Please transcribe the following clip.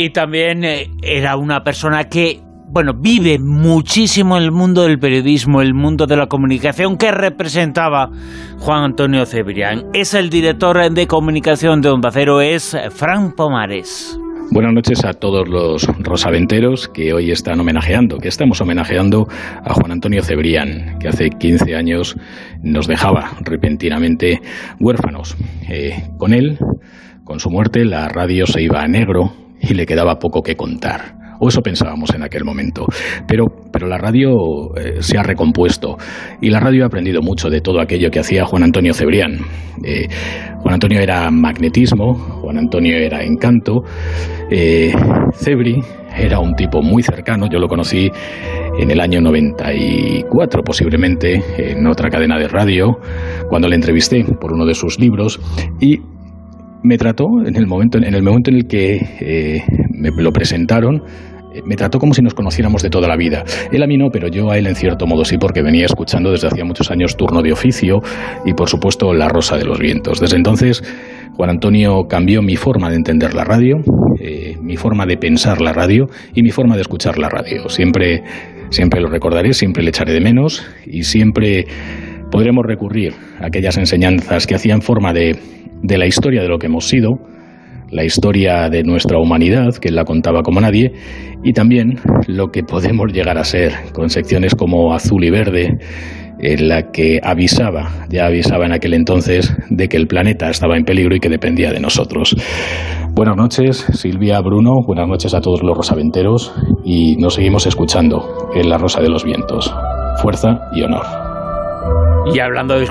Y también eh, era una persona que bueno, vive muchísimo el mundo del periodismo, el mundo de la comunicación que representaba Juan Antonio Cebrián. Es el director de comunicación de Onda Cero, es Fran Pomares. Buenas noches a todos los rosaventeros que hoy están homenajeando, que estamos homenajeando a Juan Antonio Cebrián, que hace 15 años nos dejaba repentinamente huérfanos. Eh, con él, con su muerte, la radio se iba a negro y le quedaba poco que contar. O eso pensábamos en aquel momento. Pero, pero la radio eh, se ha recompuesto y la radio ha aprendido mucho de todo aquello que hacía Juan Antonio Cebrián. Eh, Juan Antonio era magnetismo, Juan Antonio era encanto, eh, Cebri era un tipo muy cercano, yo lo conocí en el año 94 posiblemente en otra cadena de radio, cuando le entrevisté por uno de sus libros y me trató en el momento en el momento en el que eh, me lo presentaron eh, me trató como si nos conociéramos de toda la vida. Él a mí no, pero yo a él en cierto modo sí, porque venía escuchando desde hacía muchos años turno de oficio y por supuesto La Rosa de los Vientos. Desde entonces, Juan Antonio cambió mi forma de entender la radio, eh, mi forma de pensar la radio y mi forma de escuchar la radio. Siempre, siempre lo recordaré, siempre le echaré de menos y siempre podremos recurrir a aquellas enseñanzas que hacían forma de de la historia de lo que hemos sido, la historia de nuestra humanidad, que la contaba como nadie, y también lo que podemos llegar a ser, con secciones como Azul y Verde, en la que avisaba, ya avisaba en aquel entonces, de que el planeta estaba en peligro y que dependía de nosotros. Buenas noches, Silvia, Bruno, buenas noches a todos los rosaventeros y nos seguimos escuchando en La Rosa de los Vientos. Fuerza y honor. Y hablando de